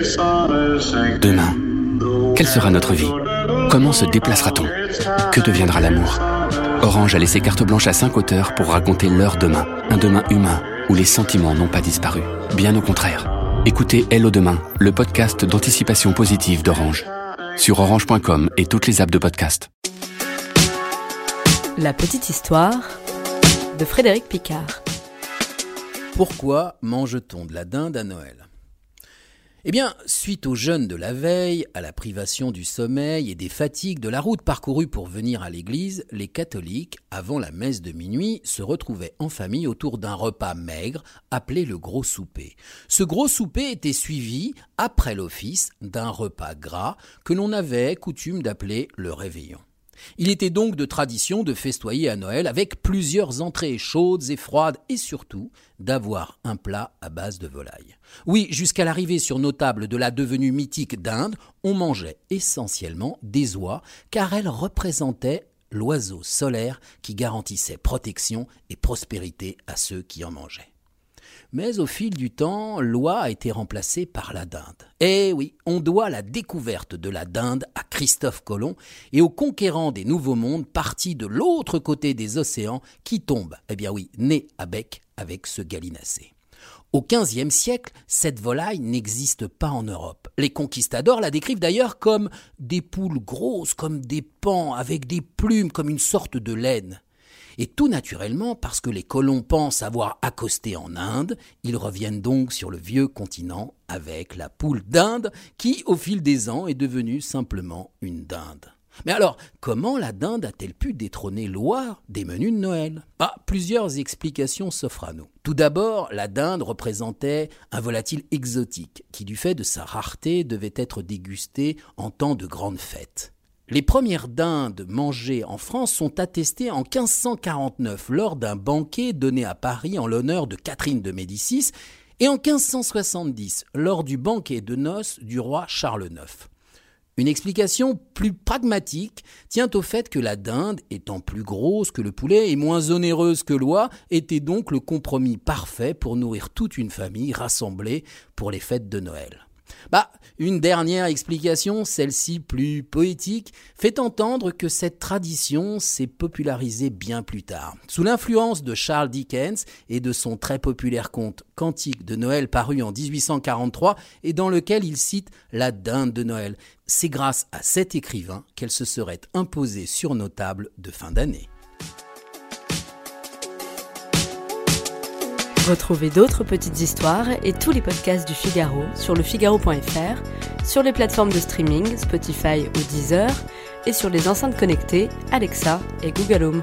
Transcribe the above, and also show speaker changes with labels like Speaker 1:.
Speaker 1: Demain, quelle sera notre vie? Comment se déplacera-t-on? Que deviendra l'amour? Orange a laissé carte blanche à cinq auteurs pour raconter leur demain, un demain humain où les sentiments n'ont pas disparu. Bien au contraire. Écoutez Hello Demain, le podcast d'anticipation positive d'Orange. Sur orange.com et toutes les apps de podcast.
Speaker 2: La petite histoire de Frédéric Picard.
Speaker 3: Pourquoi mange-t-on de la dinde à Noël? Eh bien, suite au jeûne de la veille, à la privation du sommeil et des fatigues de la route parcourue pour venir à l'église, les catholiques, avant la messe de minuit, se retrouvaient en famille autour d'un repas maigre appelé le gros souper. Ce gros souper était suivi, après l'office, d'un repas gras que l'on avait coutume d'appeler le réveillon. Il était donc de tradition de festoyer à Noël avec plusieurs entrées chaudes et froides et surtout d'avoir un plat à base de volaille. Oui, jusqu'à l'arrivée sur nos tables de la devenue mythique d'Inde, on mangeait essentiellement des oies car elles représentaient l'oiseau solaire qui garantissait protection et prospérité à ceux qui en mangeaient. Mais au fil du temps, l'oie a été remplacée par la dinde. Eh oui, on doit la découverte de la dinde à Christophe Colomb et aux conquérants des nouveaux mondes partis de l'autre côté des océans qui tombent, eh bien oui, nés à bec avec ce gallinacé. Au XVe siècle, cette volaille n'existe pas en Europe. Les conquistadors la décrivent d'ailleurs comme des poules grosses, comme des pans, avec des plumes, comme une sorte de laine. Et tout naturellement, parce que les colons pensent avoir accosté en Inde, ils reviennent donc sur le vieux continent avec la poule d'Inde qui, au fil des ans, est devenue simplement une dinde. Mais alors, comment la dinde a-t-elle pu détrôner l'oie des menus de Noël? Ah, Plusieurs explications s'offrent à nous. Tout d'abord, la dinde représentait un volatile exotique qui, du fait de sa rareté, devait être dégusté en temps de grandes fêtes. Les premières dindes mangées en France sont attestées en 1549 lors d'un banquet donné à Paris en l'honneur de Catherine de Médicis et en 1570 lors du banquet de noces du roi Charles IX. Une explication plus pragmatique tient au fait que la dinde, étant plus grosse que le poulet et moins onéreuse que l'oie, était donc le compromis parfait pour nourrir toute une famille rassemblée pour les fêtes de Noël. Bah, une dernière explication, celle-ci plus poétique, fait entendre que cette tradition s'est popularisée bien plus tard. Sous l'influence de Charles Dickens et de son très populaire conte Cantique de Noël paru en 1843 et dans lequel il cite la dinde de Noël. C'est grâce à cet écrivain qu'elle se serait imposée sur nos tables de fin d'année.
Speaker 2: Retrouvez d'autres petites histoires et tous les podcasts du Figaro sur lefigaro.fr, sur les plateformes de streaming Spotify ou Deezer et sur les enceintes connectées Alexa et Google Home.